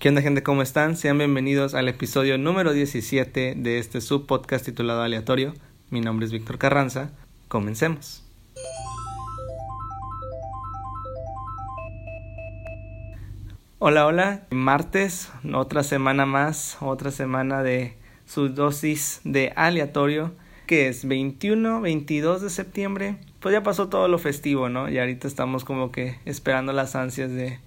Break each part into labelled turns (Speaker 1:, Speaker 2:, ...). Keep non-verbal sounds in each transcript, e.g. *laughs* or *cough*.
Speaker 1: ¿Qué onda gente? ¿Cómo están? Sean bienvenidos al episodio número 17 de este subpodcast titulado Aleatorio. Mi nombre es Víctor Carranza. Comencemos. Hola, hola. Martes, otra semana más, otra semana de su dosis de aleatorio, que es 21, 22 de septiembre. Pues ya pasó todo lo festivo, ¿no? Y ahorita estamos como que esperando las ansias de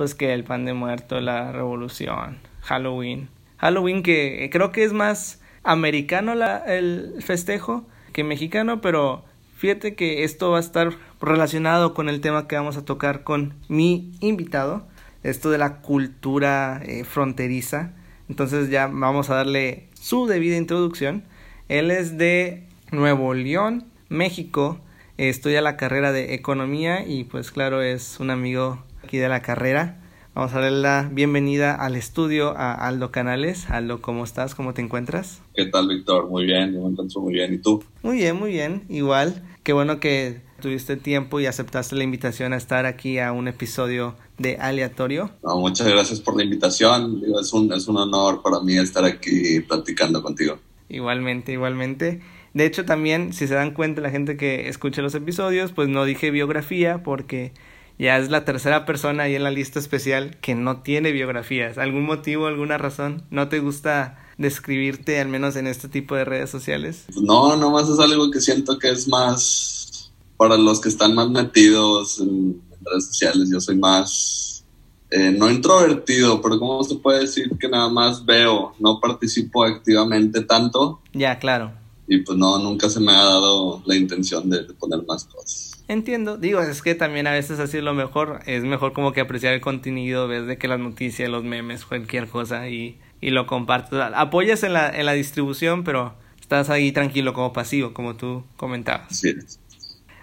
Speaker 1: pues que el pan de muerto, la revolución, Halloween. Halloween que creo que es más americano la, el festejo que mexicano, pero fíjate que esto va a estar relacionado con el tema que vamos a tocar con mi invitado, esto de la cultura eh, fronteriza. Entonces ya vamos a darle su debida introducción. Él es de Nuevo León, México. Estudia la carrera de economía y pues claro es un amigo aquí de la carrera. Vamos a darle la bienvenida al estudio a Aldo Canales. Aldo, ¿cómo estás? ¿Cómo te encuentras?
Speaker 2: ¿Qué tal, Víctor? Muy bien, yo me encuentro muy bien. ¿Y tú?
Speaker 1: Muy bien, muy bien. Igual. Qué bueno que tuviste tiempo y aceptaste la invitación a estar aquí a un episodio de Aleatorio.
Speaker 2: muchas gracias por la invitación. Es un, es un honor para mí estar aquí platicando contigo.
Speaker 1: Igualmente, igualmente. De hecho, también, si se dan cuenta la gente que escucha los episodios, pues no dije biografía porque ya es la tercera persona ahí en la lista especial que no tiene biografías. ¿Algún motivo, alguna razón? ¿No te gusta describirte, al menos en este tipo de redes sociales?
Speaker 2: No, nomás es algo que siento que es más para los que están más metidos en, redes sociales. Yo soy más, eh, no introvertido, pero ¿cómo se puede decir que nada más veo, no participo activamente tanto?
Speaker 1: Ya, claro.
Speaker 2: Y pues no, nunca se me ha dado la intención de poner más cosas.
Speaker 1: Entiendo, digo, es que también a veces así es lo mejor, es mejor como que apreciar el contenido, ves de que las noticias, los memes, cualquier cosa y, y lo compartes. Apoyas en la, en la distribución, pero estás ahí tranquilo como pasivo, como tú comentabas.
Speaker 2: Sí.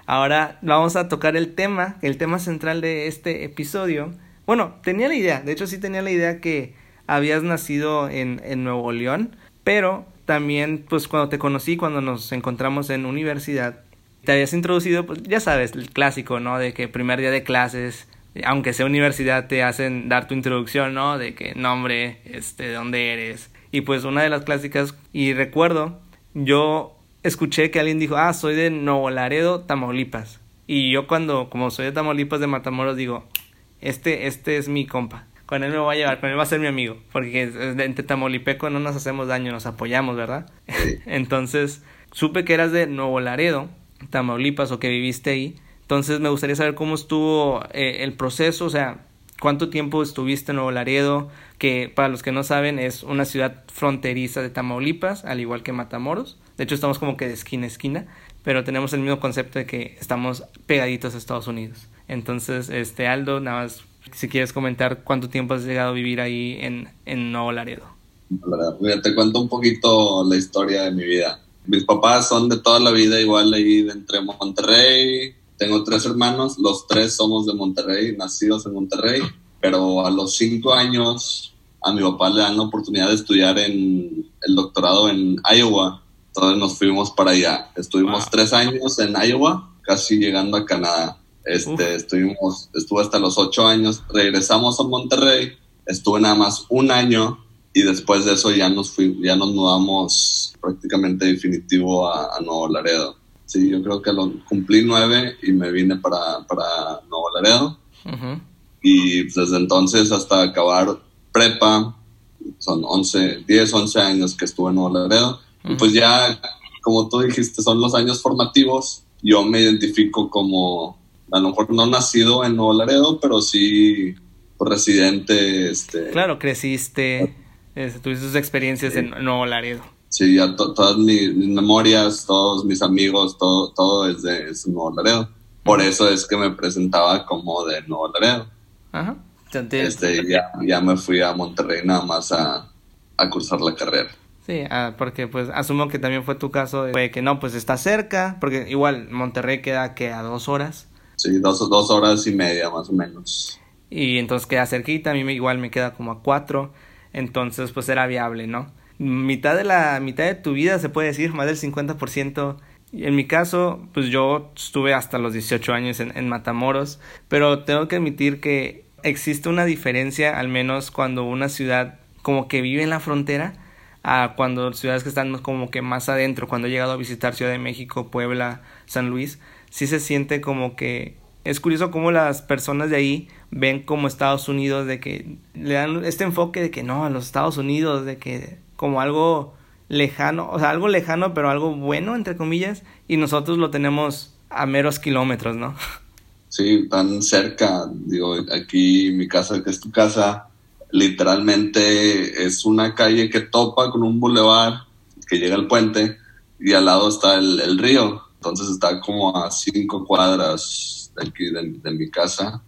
Speaker 1: Ahora vamos a tocar el tema, el tema central de este episodio. Bueno, tenía la idea, de hecho sí tenía la idea que habías nacido en, en Nuevo León, pero también pues cuando te conocí, cuando nos encontramos en universidad, te habías introducido, pues ya sabes, el clásico, ¿no? De que primer día de clases, aunque sea universidad, te hacen dar tu introducción, ¿no? De que nombre, este, de dónde eres. Y pues una de las clásicas, y recuerdo, yo escuché que alguien dijo, ah, soy de Nuevo Laredo, Tamaulipas. Y yo cuando, como soy de Tamaulipas, de Matamoros, digo, este, este es mi compa. Con él me voy a llevar, con él va a ser mi amigo. Porque entre Tamaulipeco no nos hacemos daño, nos apoyamos, ¿verdad? *laughs* Entonces, supe que eras de Nuevo Laredo Tamaulipas o que viviste ahí. Entonces me gustaría saber cómo estuvo eh, el proceso, o sea, cuánto tiempo estuviste en Nuevo Laredo, que para los que no saben es una ciudad fronteriza de Tamaulipas, al igual que Matamoros. De hecho estamos como que de esquina a esquina, pero tenemos el mismo concepto de que estamos pegaditos a Estados Unidos. Entonces, este Aldo, nada más si quieres comentar cuánto tiempo has llegado a vivir ahí en, en Nuevo Laredo.
Speaker 2: te cuento un poquito la historia de mi vida mis papás son de toda la vida igual ahí de entre Monterrey. Tengo tres hermanos, los tres somos de Monterrey, nacidos en Monterrey, pero a los cinco años a mi papá le dan la oportunidad de estudiar en el doctorado en Iowa. Entonces nos fuimos para allá. Estuvimos tres años en Iowa, casi llegando a Canadá. Este, estuvimos, estuve hasta los ocho años. Regresamos a Monterrey. Estuve nada más un año y después de eso ya nos fui, ya nos mudamos prácticamente definitivo a, Nuevo Laredo. Sí, yo creo que lo cumplí nueve y me vine para, para Nuevo Laredo. Y desde entonces hasta acabar prepa, son 11, 10, 11 años que estuve en Nuevo Laredo. Y pues ya, como tú dijiste, son los años formativos. Yo me identifico como, a lo mejor no nacido en Nuevo Laredo, pero sí residente. Este,
Speaker 1: claro, creciste tuviste tus experiencias en Nuevo Laredo.
Speaker 2: Sí, ya todas mis, memorias, todos mis amigos, todo, todo es de Nuevo Laredo. Por eso es que me presentaba como de Nuevo Laredo. Ajá. Este, ya, ya me fui a Monterrey nada más a, a cursar la carrera.
Speaker 1: Sí, ah, porque pues asumo que también fue tu caso de que no, pues está cerca, porque igual Monterrey queda que a dos horas.
Speaker 2: Sí, dos, dos horas y media más o menos.
Speaker 1: Y entonces queda cerquita, a mí igual me queda como a cuatro. Entonces, pues era viable, ¿no? Mitad de la mitad de tu vida, se puede decir, más del 50%. En mi caso, pues yo estuve hasta los 18 años en, Matamoros, pero tengo que admitir que existe una diferencia, al menos cuando una ciudad como que vive en la frontera, a cuando ciudades que están como que más adentro, cuando he llegado a visitar Ciudad de México, Puebla, San Luis, sí se siente como que es curioso cómo las personas de ahí ven como Estados Unidos de que le dan este enfoque de que no, a los Estados Unidos, de que como algo lejano, o sea, algo lejano pero algo bueno, entre comillas, y nosotros lo tenemos a meros kilómetros, ¿no?
Speaker 2: Sí, tan cerca, digo, aquí mi casa, que es tu casa, literalmente es una calle que topa con un bulevar que llega al puente y al lado está el, río, entonces está como a cinco cuadras de aquí de, mi casa,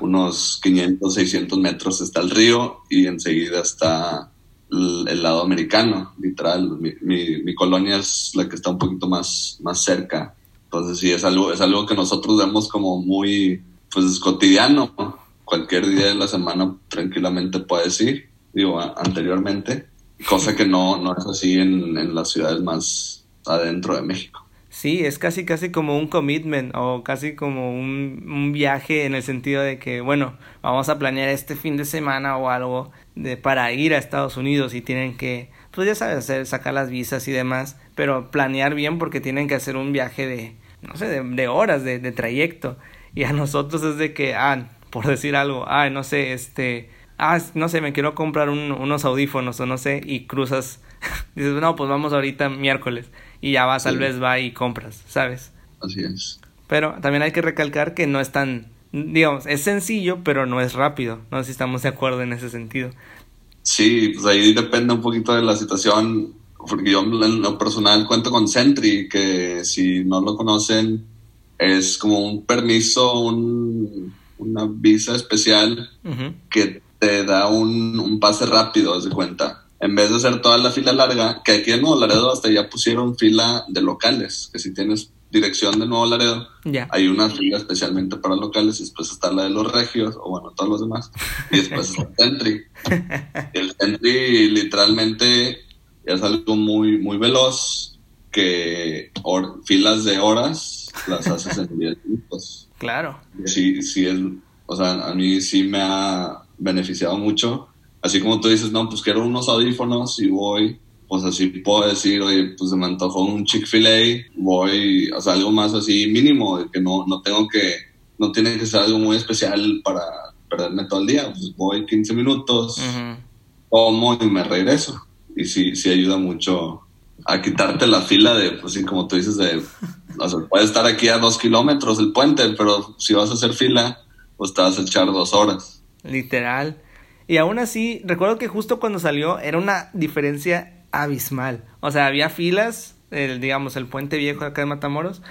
Speaker 2: unos 500, 600 metros está el río y enseguida está el, lado americano, literal. Mi, colonia es la que está un poquito más, más cerca. Entonces sí, es algo, es algo que nosotros vemos como muy, pues cotidiano. Cualquier día de la semana tranquilamente puedes ir, digo, anteriormente, cosa que no, no es así en las ciudades más adentro de México.
Speaker 1: Sí, es casi casi como un commitment o casi como un, un, viaje en el sentido de que, bueno, vamos a planear este fin de semana o algo de, para ir a Estados Unidos y tienen que, pues ya sabes, hacer, sacar las visas y demás, pero planear bien porque tienen que hacer un viaje de, no sé, de, horas de, de, trayecto. Y a nosotros es de que, ah, por decir algo, ah, no sé, este, ah, no sé, me quiero comprar unos audífonos o no sé, y cruzas, *laughs* dices, no, pues vamos ahorita miércoles y ya vas al Best Buy y compras, ¿sabes?
Speaker 2: Así es.
Speaker 1: Pero también hay que recalcar que no es tan digamos, es sencillo, pero no es rápido. No sé si estamos de acuerdo en ese sentido.
Speaker 2: Sí, pues ahí depende un poquito de la situación, porque yo en lo personal cuento con Sentry, que si no lo conocen, es como un permiso, un, una visa especial que te da un, un pase rápido, haz de cuenta. En vez de hacer toda la fila larga, que aquí en Nuevo Laredo hasta ya pusieron fila de locales, que si tienes dirección de Nuevo Laredo. Hay una fila especialmente para locales y después está la de los regios, o bueno, todos los demás. Y después está el Sentry. *laughs* El Sentry literalmente es algo muy, muy veloz que filas de horas las haces en 10 minutos.
Speaker 1: Claro.
Speaker 2: Sí, sí, es, o sea, a mí sí me ha beneficiado mucho. Así como tú dices, no, pues quiero unos audífonos y voy pues así puedo decir, oye, pues se me antojó un Chick-fil-A, voy, o sea, algo más así mínimo, de que no, no tengo que, no tiene que ser algo muy especial para perderme todo el día, pues voy 15 minutos, como y me regreso. Y sí, sí ayuda mucho a quitarte la fila de, pues sí, como tú dices, de, o sea, puede estar aquí a dos kilómetros el puente, pero si vas a hacer fila, pues te vas a echar dos horas.
Speaker 1: Literal. Y aún así, recuerdo que justo cuando salió era una diferencia abismal. O sea, había filas, el, digamos, el puente viejo acá de Matamoros,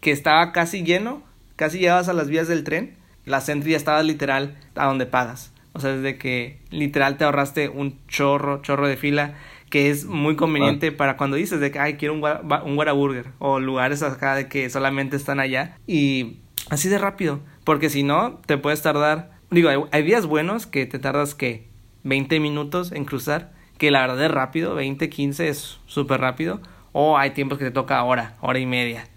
Speaker 1: que estaba casi lleno, casi llegabas a las vías del tren, la Sentry ya estaba literal a donde pagas. O sea, desde que literal te ahorraste un chorro, chorro de fila, que es muy conveniente para cuando dices de que, ay, quiero un, un Whataburger, o lugares acá de que solamente están allá, y así de rápido, porque si no, te puedes tardar, digo, hay, hay días buenos que te tardas que 20 minutos en cruzar, que la verdad es rápido, 20, 15 es súper rápido, o hay tiempos que te toca hora, hora y media.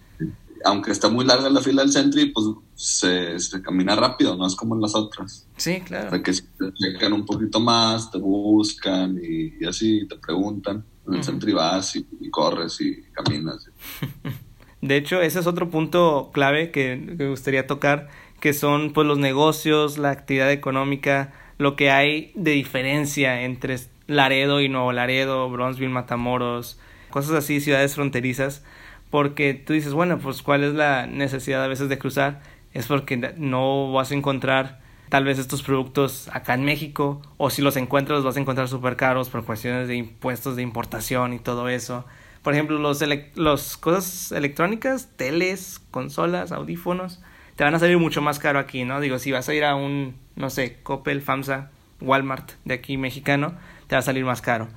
Speaker 2: Aunque está muy larga la fila del Sentry, pues se, camina rápido, no es como en las otras.
Speaker 1: Sí, claro.
Speaker 2: O sea, que te checan un poquito más, te buscan y, así te preguntan. En el Sentry vas y, corres y caminas. *laughs*
Speaker 1: De hecho, ese es otro punto clave que, que gustaría tocar, que son pues los negocios, la actividad económica, lo que hay de diferencia entre Laredo y Nuevo Laredo, Bronzeville, Matamoros, cosas así, ciudades fronterizas, porque tú dices, bueno, pues cuál es la necesidad a veces de cruzar, es porque no vas a encontrar tal vez estos productos acá en México, o si los encuentras los vas a encontrar súper caros por cuestiones de impuestos de importación y todo eso. Por ejemplo, los, los cosas electrónicas, teles, consolas, audífonos, te van a salir mucho más caro aquí, ¿no? Digo, si vas a ir a un, no sé, Coppel, FAMSA, Walmart de aquí mexicano, te va a salir más caro.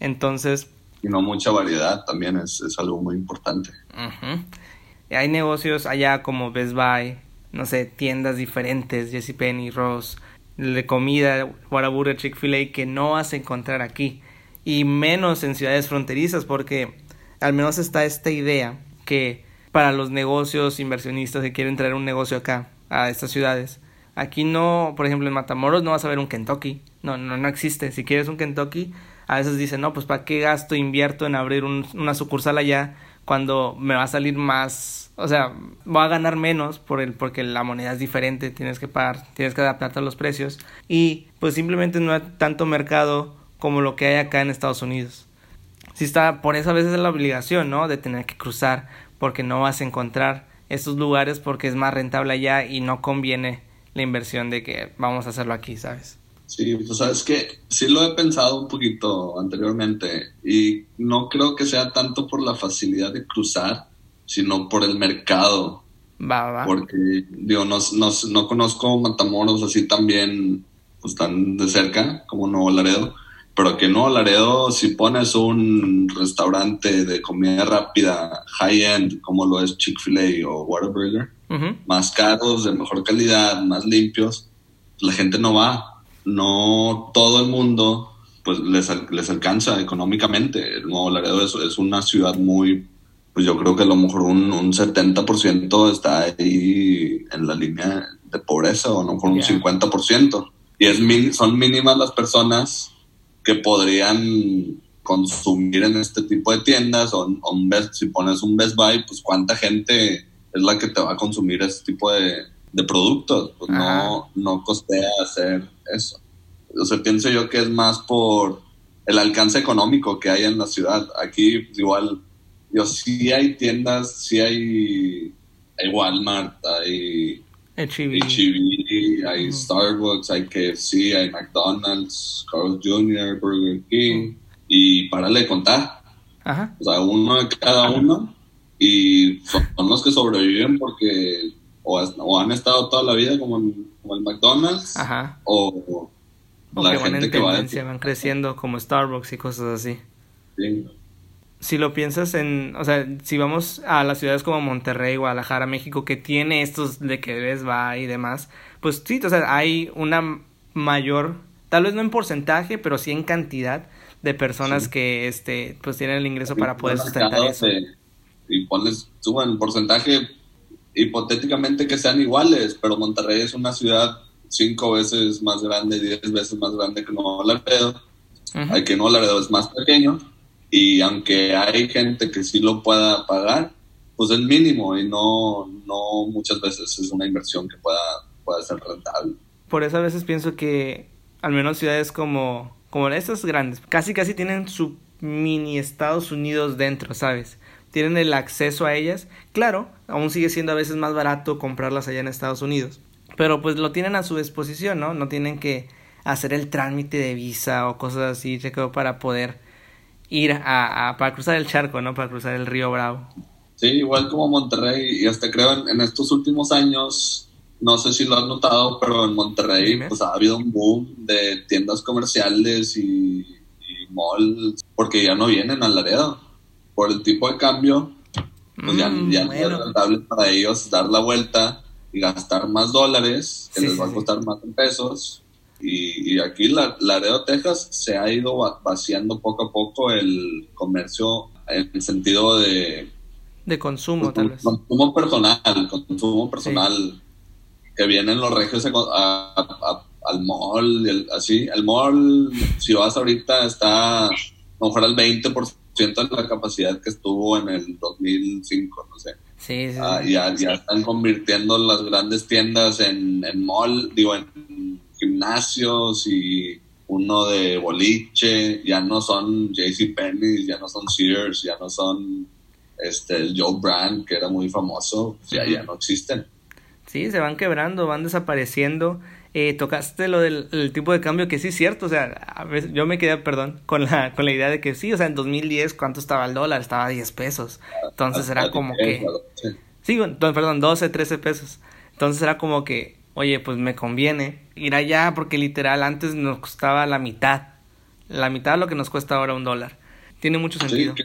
Speaker 1: Entonces...
Speaker 2: Y no mucha variedad también es, algo muy importante.
Speaker 1: Hay negocios allá como Best Buy, no sé, tiendas diferentes, JCPenney, Ross, de comida, Whataburger, Chick-fil-A, que no vas a encontrar aquí. Y menos en ciudades fronterizas, porque al menos está esta idea que para los negocios inversionistas que quieren traer un negocio acá, a estas ciudades, Aquí no, por ejemplo, en Matamoros no vas a ver un Kentucky. No, no, no existe. Si quieres un Kentucky, a veces dicen, no, pues ¿para qué gasto, invierto en abrir una sucursal allá cuando me va a salir más, o sea, voy a ganar menos por el, porque la moneda es diferente, tienes que pagar, tienes que adaptarte a los precios y pues simplemente no hay tanto mercado como lo que hay acá en Estados Unidos. Si está, por eso a veces es la obligación, ¿no? De tener que cruzar porque no vas a encontrar estos lugares porque es más rentable allá y no conviene la inversión de que vamos a hacerlo aquí, ¿sabes?
Speaker 2: Sí, pues sabes que sí lo he pensado un poquito anteriormente y no creo que sea tanto por la facilidad de cruzar, sino por el mercado.
Speaker 1: Va, va.
Speaker 2: Porque, digo, no, no, no conozco Matamoros así también, pues tan de cerca como Nuevo Laredo, pero que Nuevo Laredo, si pones un restaurante de comida rápida, high-end, como lo es Chick-fil-A o Whataburger, más caros, de mejor calidad, más limpios, la gente no va no todo el mundo pues les, les alcanza económicamente. El Nuevo Laredo es, es, una ciudad muy, pues yo creo que a lo mejor un, un 70% está ahí en la línea de pobreza o a lo mejor un 50%. Y es son mínimas las personas que podrían consumir en este tipo de tiendas o, un Best, si pones un Best Buy, pues cuánta gente es la que te va a consumir este tipo de, de productos. Pues no, no costea hacer eso. O sea, pienso yo que es más por el alcance económico que hay en la ciudad. Aquí igual, yo sí hay tiendas, sí hay, hay Walmart, hay
Speaker 1: HEB,
Speaker 2: hay Starbucks, hay KFC, hay McDonald's, Carl Jr., Burger King, y párale de contar.
Speaker 1: Ajá.
Speaker 2: O sea, uno de cada uno, y son los que sobreviven porque o, han estado toda la vida como, el McDonald's o,
Speaker 1: la gente que va van creciendo como Starbucks y cosas así. Si lo piensas en, o sea, si vamos a las ciudades como Monterrey, Guadalajara, México, que tiene estos de que ves va y demás, pues sí, o sea, hay una mayor, tal vez no en porcentaje, pero sí en cantidad de personas que, este, pues tienen el ingreso para poder sustentar eso.
Speaker 2: y pones, suban porcentaje hipotéticamente que sean iguales, pero Monterrey es una ciudad cinco veces más grande, diez veces más grande que Nuevo Laredo. Hay que Nuevo Laredo es más pequeño y aunque hay gente que sí lo pueda pagar, pues es mínimo y no, no muchas veces es una inversión que pueda, pueda ser rentable.
Speaker 1: Por eso a veces pienso que al menos ciudades como, como estas grandes, casi casi tienen su mini Estados Unidos dentro, ¿sabes? tienen el acceso a ellas. Claro, aún sigue siendo a veces más barato comprarlas allá en Estados Unidos, pero pues lo tienen a su disposición, ¿no? No tienen que hacer el trámite de visa o cosas así, para poder ir a, para cruzar el charco, ¿no? Para cruzar el río Bravo.
Speaker 2: Sí, igual como Monterrey, y hasta creo en, estos últimos años, no sé si lo has notado, pero en Monterrey pues ha habido un boom de tiendas comerciales y, y malls, porque ya no vienen al Laredo por el tipo de cambio, pues ya, mm, ya no es rentable para ellos dar la vuelta y gastar más dólares, que les va a costar más en pesos. Y, aquí, la, Laredo, Texas, se ha ido vaciando poco a poco el comercio en el sentido de...
Speaker 1: De consumo, tal vez.
Speaker 2: Consumo personal, consumo personal. Que vienen los regios al mall, así. El mall, si vas ahorita, está a lo mejor al 20% de la capacidad que estuvo en el 2005, no sé.
Speaker 1: Sí, sí,
Speaker 2: ah, ya, están convirtiendo las grandes tiendas en, en mall, digo, en gimnasios y uno de boliche, ya no son JCPenney, ya no son Sears, ya no son este el Joe Brand, que era muy famoso, ya, ya no existen.
Speaker 1: Sí, se van quebrando, van desapareciendo. Eh, tocaste lo del tipo de cambio que sí es cierto, o sea, a veces yo me quedé, perdón, con la, con la idea de que sí, o sea, en 2010 cuánto estaba el dólar, estaba a 10 pesos, entonces era como que, sí, perdón, 12, 13 pesos, entonces era como que, oye, pues me conviene ir allá porque literal antes nos costaba la mitad, la mitad de lo que nos cuesta ahora un dólar, tiene mucho sentido.
Speaker 2: Sí,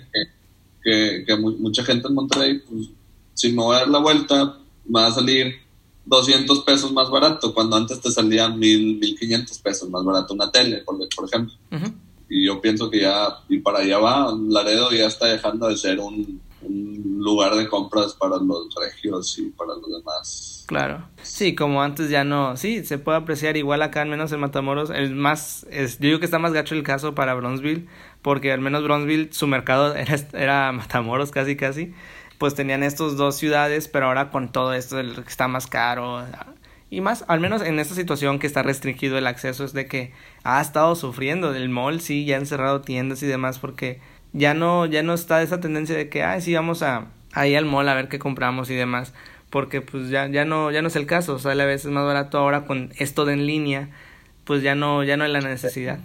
Speaker 2: que, que, mucha gente en Monterrey, pues, si me voy a dar la vuelta, va a salir 200 pesos más barato, cuando antes te salían 1000, 1500 pesos más barato una tele, por, por ejemplo. Y yo pienso que ya, y para allá va, Laredo ya está dejando de ser un, lugar de compras para los regios y para los demás.
Speaker 1: Claro. Sí, como antes ya no. Sí, se puede apreciar igual acá, al menos en Matamoros. El más. Es, yo digo que está más gacho el caso para Bronzeville, porque al menos Bronzeville, su mercado *laughs* era, Matamoros casi, casi. Pues tenían estos dos ciudades, pero ahora con todo esto, el que está más caro. Y más, al menos en esta situación que está restringido el acceso, es de que ha estado sufriendo. del mall sí, ya han cerrado tiendas y demás, porque ya no, ya no está esa tendencia de que, ay, sí, vamos a, ahí al mall a ver qué compramos y demás, porque pues ya, ya no, ya no es el caso, sea, a veces más barato ahora con esto de en línea, pues ya no, ya no hay la necesidad.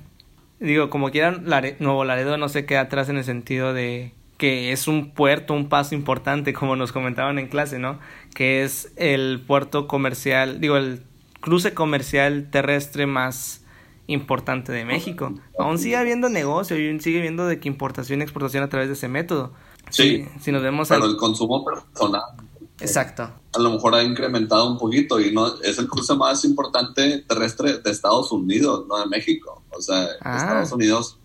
Speaker 1: Digo, como quieran, Nuevo Laredo no se queda atrás en el sentido de que es un puerto, un paso importante, como nos comentaban en clase, ¿no? Que es el puerto comercial, digo, el cruce comercial terrestre más importante de México. Aún sigue habiendo negocio y sigue habiendo de que importación y exportación a través de ese método.
Speaker 2: Sí,
Speaker 1: si, nos vemos
Speaker 2: pero el consumo personal.
Speaker 1: Exacto.
Speaker 2: A lo mejor ha incrementado un poquito y no es el cruce más importante terrestre de Estados Unidos, no de México. O sea, ah. Estados Unidos,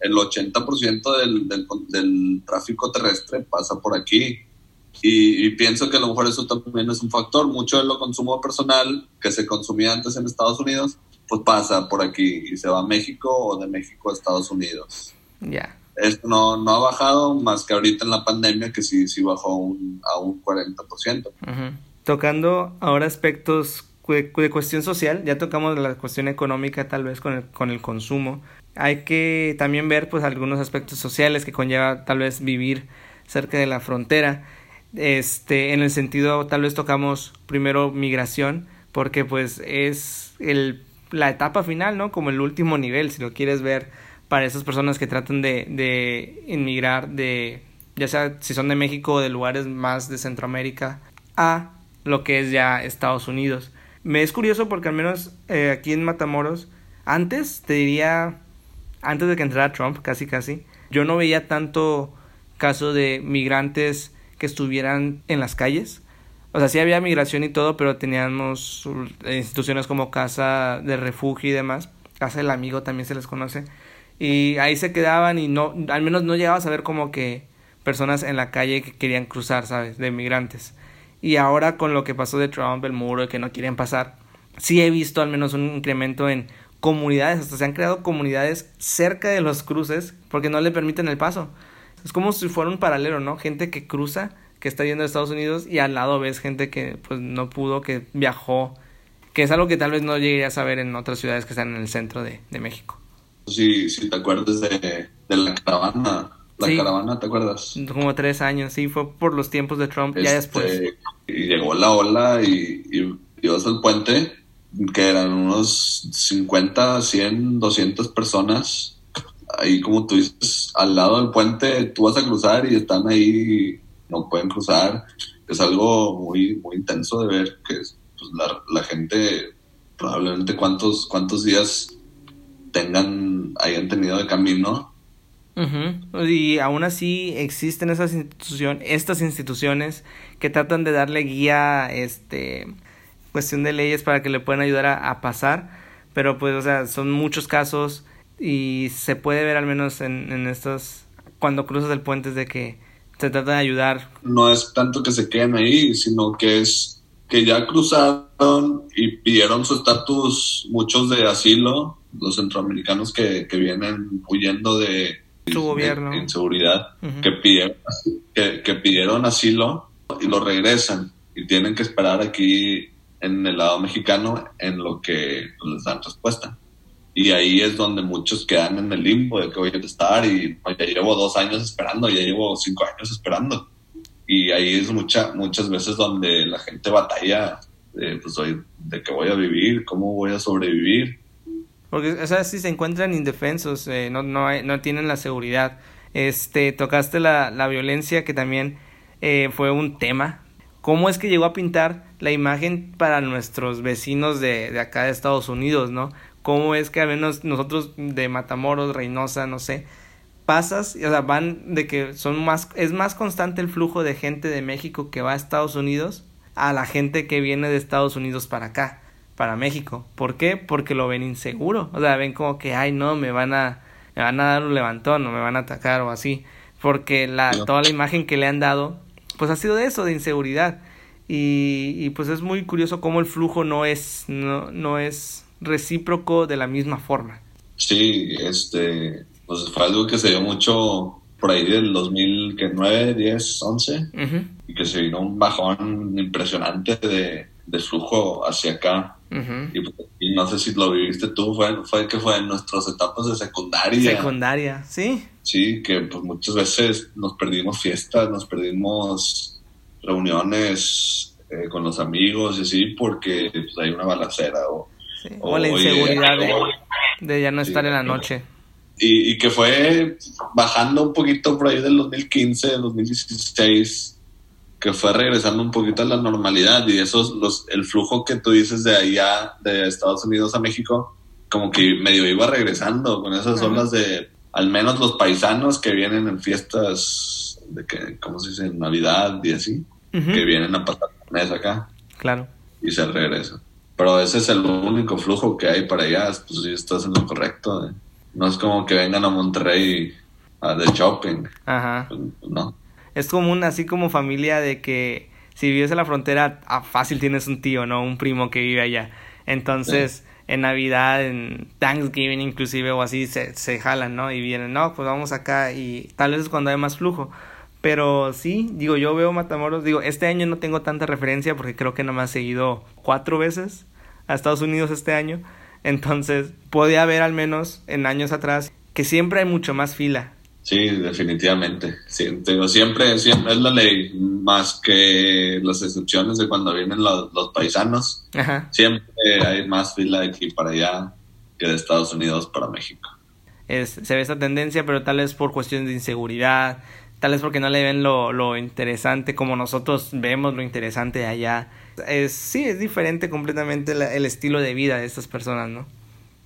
Speaker 2: el 80% del, del, del tráfico terrestre pasa por aquí. Y, y, pienso que a lo mejor eso también es un factor. Mucho de lo consumo personal que se consumía antes en Estados Unidos pues pasa por aquí y se va a México o de México a Estados Unidos.
Speaker 1: Ya.
Speaker 2: Esto no, no ha bajado más que ahorita en la pandemia que sí, sí bajó un, a un 40%.
Speaker 1: Tocando ahora aspectos de, cuestión social, ya tocamos la cuestión económica tal vez con el, con el consumo. Hay que también ver pues algunos aspectos sociales que conlleva tal vez vivir cerca de la frontera. Este, en el sentido, tal vez tocamos primero migración, porque pues es el la etapa final, ¿no? Como el último nivel, si lo quieres ver, para esas personas que tratan de, de inmigrar de, ya sea si son de México o de lugares más de Centroamérica, a lo que es ya Estados Unidos. Me es curioso porque al menos eh, aquí en Matamoros, antes, te diría, antes de que entrara Trump, casi casi, yo no veía tanto caso de migrantes que estuvieran en las calles o sea, sí había migración y todo, pero teníamos instituciones como Casa de Refugio y demás. Casa del Amigo también se les conoce. Y ahí se quedaban y no, al menos no llegabas a ver como que personas en la calle que querían cruzar, ¿sabes? De migrantes. Y ahora con lo que pasó de Trump, el muro, y que no quieren pasar, sí he visto al menos un incremento en comunidades, hasta se han creado comunidades cerca de los cruces porque no le permiten el paso. Es como si fuera un paralelo, ¿no? Gente que cruza que está yendo a Estados Unidos y al lado ves gente que pues no pudo, que viajó, que es algo que tal vez no llegué a saber en otras ciudades que están en el centro de, México.
Speaker 2: Sí, sí, te acuerdas de, la caravana. La caravana, ¿te acuerdas?
Speaker 1: Como tres años, sí, fue por los tiempos de Trump, ya este, después.
Speaker 2: Y llegó la ola y, y ibas al puente, que eran unos 50, 100, 200 personas. Ahí, como tú dices, al lado del puente, tú vas a cruzar y están ahí no pueden cruzar. Es algo muy, muy intenso de ver que pues, la, gente probablemente cuántos, cuántos días tengan, hayan tenido de camino.
Speaker 1: Y aún así existen esas instituciones, estas instituciones que tratan de darle guía, este, cuestión de leyes para que le puedan ayudar a, pasar, pero pues, o sea, son muchos casos y se puede ver al menos en, en estos, cuando cruzas el puente es de que se trata de ayudar.
Speaker 2: No es tanto que se queden ahí, sino que es que ya cruzaron y pidieron su estatus muchos de asilo, los centroamericanos que, que vienen huyendo de
Speaker 1: su gobierno.
Speaker 2: inseguridad, que, pidieron, que, que pidieron asilo y lo regresan y tienen que esperar aquí en el lado mexicano en lo que les dan respuesta. Y ahí es donde muchos quedan en el limbo de que voy a estar y ya llevo dos años esperando, ya llevo cinco años esperando. Y ahí es mucha, muchas veces donde la gente batalla de, pues, de que voy a vivir, cómo voy a sobrevivir.
Speaker 1: Porque, o sea, si se encuentran indefensos, eh, no, no, no tienen la seguridad. Este, tocaste la, la violencia que también eh, fue un tema. ¿Cómo es que llegó a pintar la imagen para nuestros vecinos de, de acá de Estados Unidos, no? Cómo es que al menos nosotros de Matamoros, Reynosa, no sé, pasas, o sea, van de que son más, es más constante el flujo de gente de México que va a Estados Unidos a la gente que viene de Estados Unidos para acá, para México. ¿Por qué? Porque lo ven inseguro, o sea, ven como que, ay, no, me van a, me van a dar un levantón o me van a atacar o así, porque la, toda la imagen que le han dado pues ha sido de eso, de inseguridad. Y, y pues es muy curioso cómo el flujo no es, no, no es recíproco de la misma forma.
Speaker 2: Sí, este, pues fue algo que se dio mucho por ahí del 2009, 10, 11, y que se vino un bajón impresionante de, de flujo hacia acá. Pues, y, no sé si lo viviste tú, fue, fue que fue en nuestras etapas de secundaria.
Speaker 1: Secundaria, sí.
Speaker 2: Sí, que pues muchas veces nos perdimos fiestas, nos perdimos reuniones eh, con los amigos y así porque pues, hay una balacera o,
Speaker 1: o, la inseguridad de, ya no estar en la noche.
Speaker 2: Y, y, que fue bajando un poquito por ahí del 2015, 2016 que fue regresando un poquito a la normalidad y esos los el flujo que tú dices de allá de Estados Unidos a México como que medio iba regresando con esas olas de al menos los paisanos que vienen en fiestas de que cómo se dice Navidad y así que vienen a pasar mes acá.
Speaker 1: Claro.
Speaker 2: Y se regresan pero ese es el único flujo que hay para allá pues sí estás en lo correcto no es como que vengan a Monterrey a de shopping
Speaker 1: ajá
Speaker 2: pues, no
Speaker 1: es común, así como familia, de que si vives en la frontera, ah, fácil tienes un tío, ¿no? Un primo que vive allá. Entonces, en Navidad, en Thanksgiving inclusive o así, se, se jalan, ¿no? Y vienen, no, pues vamos acá y tal vez es cuando hay más flujo. Pero sí, digo, yo veo Matamoros, digo, este año no tengo tanta referencia porque creo que no me ha seguido cuatro veces a Estados Unidos este año. Entonces, podía haber al menos en años atrás que siempre hay mucho más fila
Speaker 2: Sí, definitivamente. Sí, siempre, siempre es la ley, más que las excepciones de cuando vienen los, paisanos. Siempre hay más fila de aquí para allá que de Estados Unidos para México.
Speaker 1: Es, se ve esa tendencia, pero tal vez por cuestiones de inseguridad, tal vez porque no le ven lo, lo interesante como nosotros vemos lo interesante de allá. Es, sí, es diferente completamente el estilo de vida de estas personas, ¿no?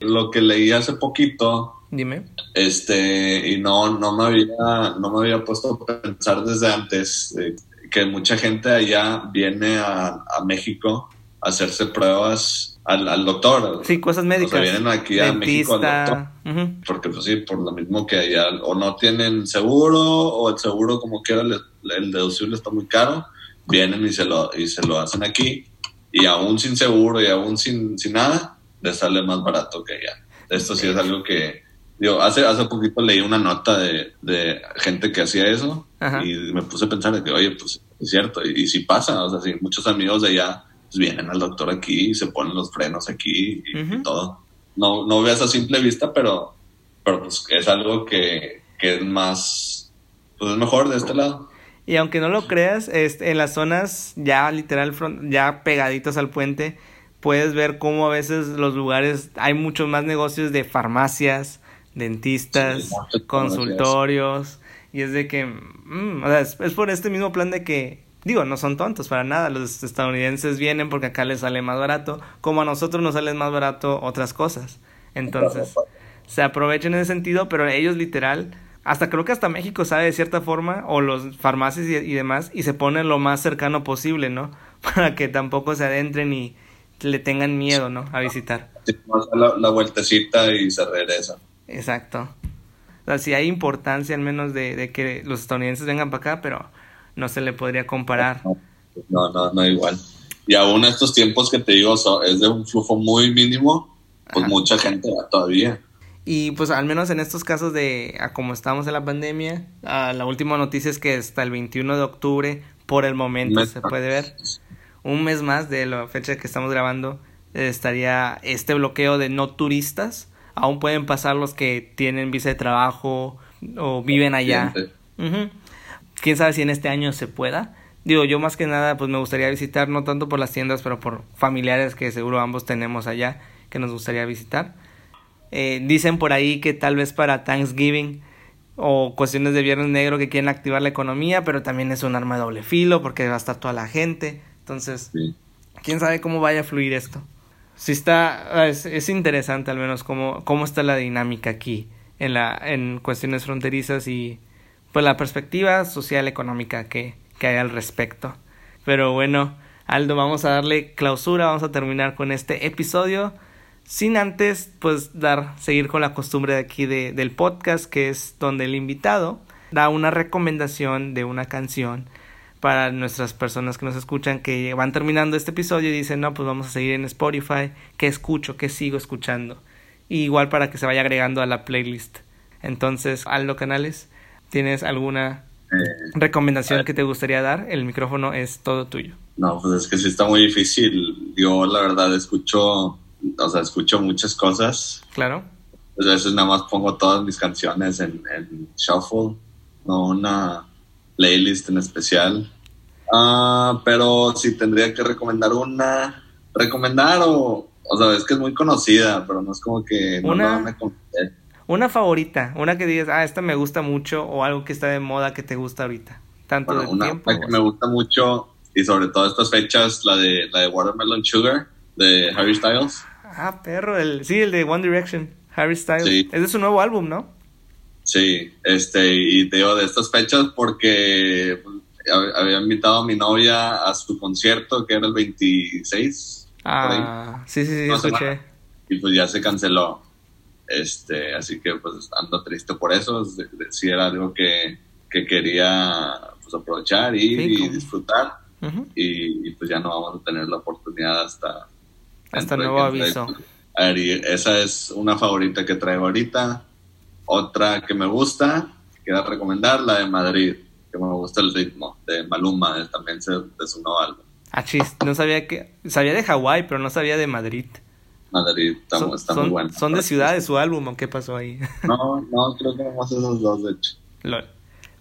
Speaker 2: Lo que leí hace poquito
Speaker 1: Dime.
Speaker 2: Este, y no, no me había, no me había puesto a pensar desde antes eh, que mucha gente allá viene a, México a hacerse pruebas al, doctor.
Speaker 1: Sí, cosas médicas.
Speaker 2: O vienen aquí a México al doctor. Porque, pues sí, por lo mismo que allá o no tienen seguro o el seguro, como quiera, el, el deducible está muy caro. Vienen y se lo, y se lo hacen aquí. Y aún sin seguro y aún sin, sin nada, les sale más barato que allá. Esto sí es algo que, Digo, hace, hace poquito leí una nota de, de gente que hacía eso y me puse a pensar de que, oye, pues es cierto, y, si pasa, o sea, si muchos amigos de allá pues, vienen al doctor aquí se ponen los frenos aquí y, todo. No, no veas a simple vista, pero, pero pues es algo que, que es más, pues es mejor de este lado.
Speaker 1: Y aunque no lo creas, este, en las zonas ya literal, ya pegaditos al puente, puedes ver cómo a veces los lugares hay muchos más negocios de farmacias, dentistas, consultorios, y es de que, mm, o sea, es, por este mismo plan de que, digo, no son tontos para nada, los estadounidenses vienen porque acá les sale más barato, como a nosotros nos salen más barato otras cosas. Entonces, se aprovechan en ese sentido, pero ellos literal, hasta creo que hasta México sabe de cierta forma, o los farmacias y, demás, y se ponen lo más cercano posible, ¿no? *laughs* Para que tampoco se adentren y le tengan miedo, ¿no? A visitar.
Speaker 2: La, la vueltecita y se regresa.
Speaker 1: Exacto. O sea, sí hay importancia al menos de, que los estadounidenses vengan para acá, pero no se le podría comparar.
Speaker 2: No, no, no igual. Y aún estos tiempos que te digo es de un flujo muy mínimo, pues mucha gente va todavía.
Speaker 1: Y pues al menos en estos casos de a como estamos en la pandemia, la última noticia es que hasta el 21 de octubre, por el momento se puede ver, un mes más de la fecha que estamos grabando, estaría este bloqueo de no turistas aún pueden pasar los que tienen visa de trabajo o viven allá. Quién sabe si en este año se pueda. Digo, yo más que nada, pues me gustaría visitar, no tanto por las tiendas, pero por familiares que seguro ambos tenemos allá, que nos gustaría visitar. Eh, dicen por ahí que tal vez para Thanksgiving o cuestiones de Viernes Negro que quieren activar la economía, pero también es un arma de doble filo porque va a estar toda la gente. Entonces, quién sabe cómo vaya a fluir esto sí está, es, es, interesante al menos cómo, cómo está la dinámica aquí en, la, en cuestiones fronterizas y pues la perspectiva social económica que, que hay al respecto. Pero bueno, Aldo, vamos a darle clausura, vamos a terminar con este episodio. Sin antes, pues, dar, seguir con la costumbre de aquí de, del podcast, que es donde el invitado da una recomendación de una canción para nuestras personas que nos escuchan que van terminando este episodio y dicen, no, pues vamos a seguir en Spotify, ¿qué escucho? ¿Qué sigo escuchando? Igual para que se vaya agregando a la playlist. Entonces, Aldo Canales, ¿tienes alguna eh, recomendación que te gustaría dar? El micrófono es todo tuyo.
Speaker 2: No, pues es que sí está muy difícil. Yo la verdad escucho, o sea, escucho muchas cosas.
Speaker 1: Claro.
Speaker 2: Pues a veces nada más pongo todas mis canciones en, en shuffle, no una playlist en especial. Ah, pero si tendría que recomendar una, recomendar o, o sea, es que es muy conocida, pero no es como que
Speaker 1: una, una favorita, una que digas, ah, esta me gusta mucho o algo que está de moda que te gusta ahorita. Tanto de
Speaker 2: una, tiempo. que me gusta mucho y sobre todo estas fechas, la de la de Watermelon Sugar de Harry Styles.
Speaker 1: Ah, perro, el, sí, el de One Direction, Harry Styles. Sí. Es de su nuevo álbum, ¿no?
Speaker 2: Sí, este, y te digo de estas fechas porque pues, había invitado a mi novia a su concierto que era el 26.
Speaker 1: Ah, sí, sí, sí, escuché.
Speaker 2: Y pues ya se canceló. Este, así que pues ando triste por eso. Si era algo que, que quería pues aprovechar y, disfrutar. y, pues ya no vamos a tener la oportunidad hasta...
Speaker 1: Hasta nuevo aviso.
Speaker 2: A ver, esa es una favorita que traigo ahorita. Otra que me gusta, quiero recomendar, la de Madrid, que me gusta el ritmo, de Maluma, también de su nuevo álbum.
Speaker 1: Ah, chis, no sabía que. Sabía de Hawái, pero no sabía de Madrid.
Speaker 2: Madrid, está, está muy bueno.
Speaker 1: ¿Son de ciudad de su álbum o qué pasó ahí? *laughs*
Speaker 2: No, no, creo que nomás esos dos, de hecho.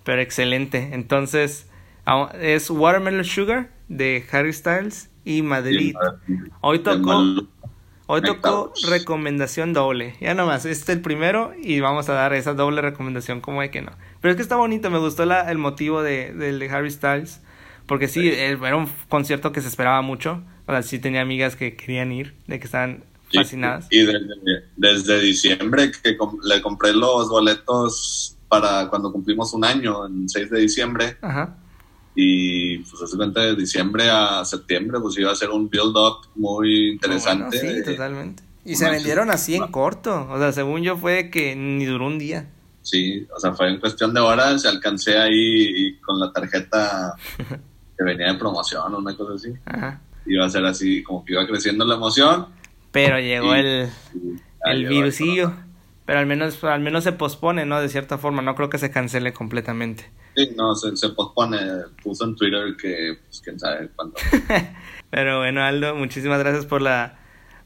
Speaker 1: Pero excelente. Entonces, es Watermelon Sugar de Harry Styles y Madrid. Hoy tocó. Hoy tocó recomendación doble. Ya nomás, este es el primero y vamos a dar esa doble recomendación, como hay que no. Pero es que está bonito, me gustó la, el motivo de, del de Harry Styles. Porque sí, era un concierto que se esperaba mucho. O sea, sí tenía amigas que querían ir, de que estaban fascinadas.
Speaker 2: Y, desde, diciembre que le compré los boletos para cuando cumplimos un año, el 6 de diciembre. Ajá y pues hace cuenta de diciembre a septiembre pues iba a ser un build up muy interesante.
Speaker 1: sí, totalmente. Y se vendieron así en corto, o sea, según yo fue que ni duró un día.
Speaker 2: Sí, o sea, fue en cuestión de horas, alcancé ahí con la tarjeta *laughs* que venía de promoción o una cosa así. Ajá. Iba a ser así, como que iba creciendo la emoción.
Speaker 1: Pero llegó el, el virusillo. Pero al menos, al menos se pospone, ¿no? De cierta forma, no creo que se cancele completamente.
Speaker 2: Sí, no, se, se pospone. Puso en Twitter que, pues, quién sabe cuándo. *laughs*
Speaker 1: Pero bueno, Aldo, muchísimas gracias por la,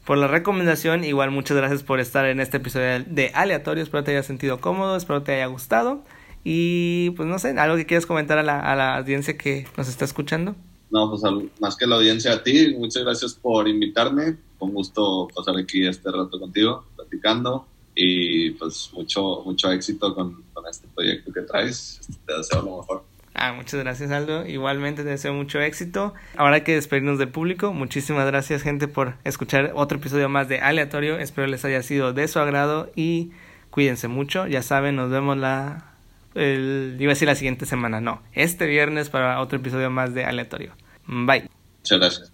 Speaker 1: por la recomendación. Igual muchas gracias por estar en este episodio de Aleatorio. Espero te haya sentido cómodo, espero te haya gustado. Y pues no sé, algo que quieras comentar a la, a la audiencia que nos está escuchando.
Speaker 2: No, pues más que la audiencia a ti, muchas gracias por invitarme. Con gusto pasar aquí este rato contigo, platicando y pues mucho, mucho éxito con, este proyecto que traes. Te deseo lo mejor.
Speaker 1: Ah, muchas gracias Aldo. Igualmente te deseo mucho éxito. Ahora hay que despedirnos del público. Muchísimas gracias gente por escuchar otro episodio más de Aleatorio. Espero les haya sido de su agrado y cuídense mucho. Ya saben, nos vemos la... El, iba a decir la siguiente semana, no. Este viernes para otro episodio más de Aleatorio. Bye.
Speaker 2: Muchas gracias.